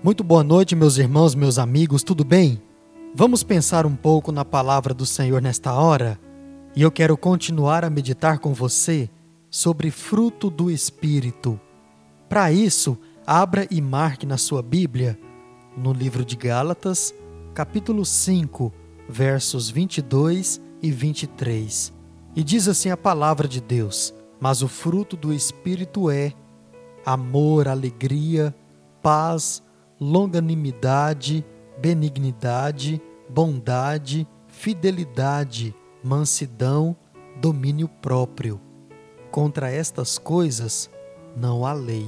Muito boa noite, meus irmãos, meus amigos, tudo bem? Vamos pensar um pouco na palavra do Senhor nesta hora? E eu quero continuar a meditar com você sobre fruto do Espírito. Para isso, abra e marque na sua Bíblia, no livro de Gálatas, capítulo 5, versos 22 e 23. E diz assim a palavra de Deus: Mas o fruto do Espírito é amor, alegria, paz, longanimidade, benignidade, bondade, fidelidade, mansidão, domínio próprio. Contra estas coisas não há lei.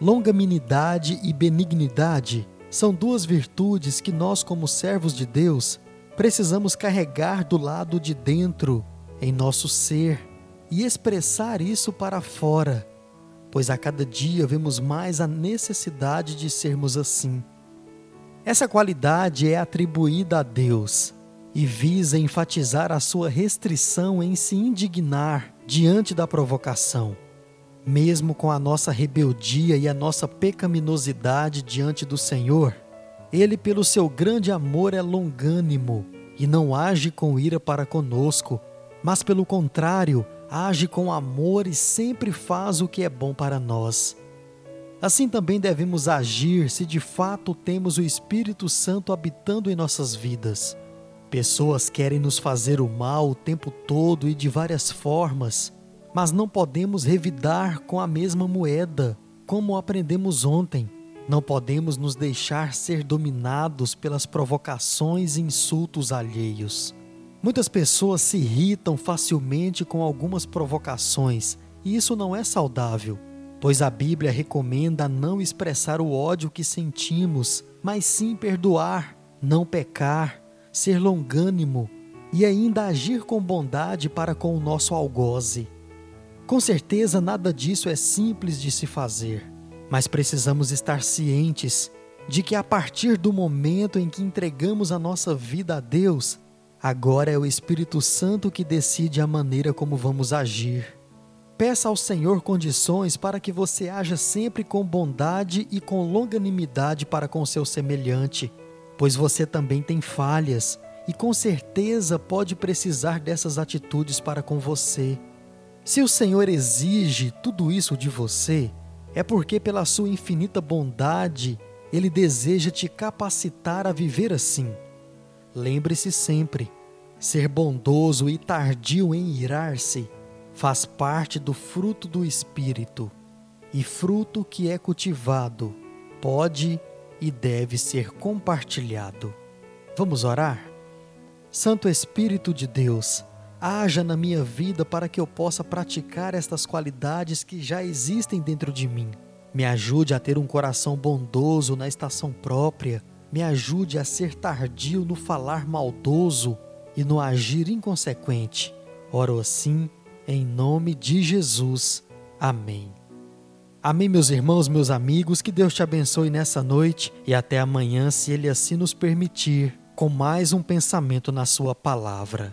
Longanimidade e benignidade são duas virtudes que nós, como servos de Deus, precisamos carregar do lado de dentro, em nosso ser, e expressar isso para fora pois a cada dia vemos mais a necessidade de sermos assim. Essa qualidade é atribuída a Deus e visa enfatizar a sua restrição em se indignar diante da provocação. Mesmo com a nossa rebeldia e a nossa pecaminosidade diante do Senhor, Ele, pelo seu grande amor, é longânimo e não age com ira para conosco, mas, pelo contrário, age com amor e sempre faz o que é bom para nós. Assim também devemos agir se de fato temos o Espírito Santo habitando em nossas vidas. Pessoas querem nos fazer o mal o tempo todo e de várias formas, mas não podemos revidar com a mesma moeda, como aprendemos ontem. Não podemos nos deixar ser dominados pelas provocações e insultos alheios. Muitas pessoas se irritam facilmente com algumas provocações, e isso não é saudável, pois a Bíblia recomenda não expressar o ódio que sentimos, mas sim perdoar, não pecar, ser longânimo e ainda agir com bondade para com o nosso algoze. Com certeza, nada disso é simples de se fazer, mas precisamos estar cientes de que a partir do momento em que entregamos a nossa vida a Deus, Agora é o Espírito Santo que decide a maneira como vamos agir. Peça ao Senhor condições para que você haja sempre com bondade e com longanimidade para com seu semelhante, pois você também tem falhas e com certeza pode precisar dessas atitudes para com você. Se o Senhor exige tudo isso de você, é porque, pela sua infinita bondade, Ele deseja te capacitar a viver assim. Lembre-se sempre: ser bondoso e tardio em irar-se faz parte do fruto do Espírito, e fruto que é cultivado pode e deve ser compartilhado. Vamos orar? Santo Espírito de Deus, haja na minha vida para que eu possa praticar estas qualidades que já existem dentro de mim. Me ajude a ter um coração bondoso na estação própria me ajude a ser tardio no falar maldoso e no agir inconsequente. Oro assim, em nome de Jesus. Amém. Amém, meus irmãos, meus amigos, que Deus te abençoe nessa noite e até amanhã, se Ele assim nos permitir, com mais um pensamento na Sua palavra.